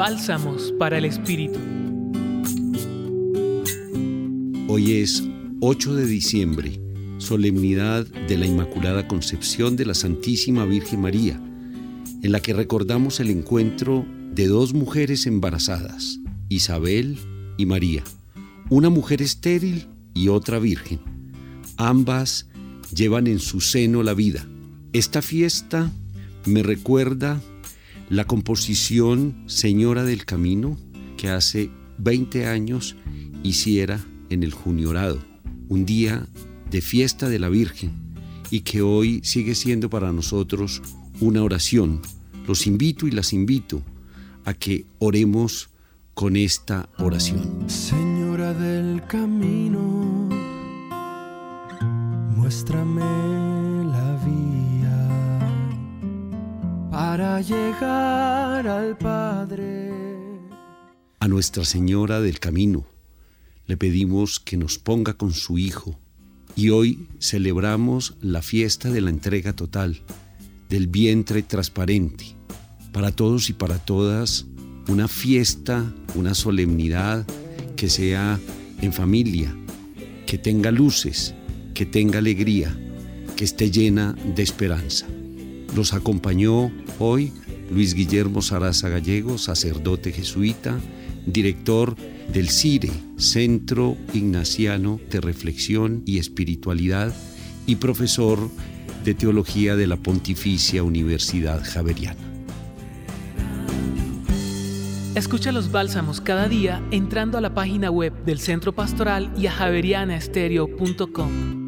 Bálsamos para el Espíritu. Hoy es 8 de diciembre, solemnidad de la Inmaculada Concepción de la Santísima Virgen María, en la que recordamos el encuentro de dos mujeres embarazadas, Isabel y María, una mujer estéril y otra virgen. Ambas llevan en su seno la vida. Esta fiesta me recuerda la composición Señora del Camino que hace 20 años hiciera en el Juniorado, un día de fiesta de la Virgen y que hoy sigue siendo para nosotros una oración. Los invito y las invito a que oremos con esta oración. Señora del Camino, muéstrame para llegar al Padre. A Nuestra Señora del Camino le pedimos que nos ponga con su Hijo y hoy celebramos la fiesta de la entrega total, del vientre transparente. Para todos y para todas, una fiesta, una solemnidad que sea en familia, que tenga luces, que tenga alegría, que esté llena de esperanza. Los acompañó hoy Luis Guillermo Saraza Gallego, sacerdote jesuita, director del CIRE, Centro Ignaciano de Reflexión y Espiritualidad, y profesor de Teología de la Pontificia Universidad Javeriana. Escucha los bálsamos cada día entrando a la página web del Centro Pastoral y a javerianaestereo.com.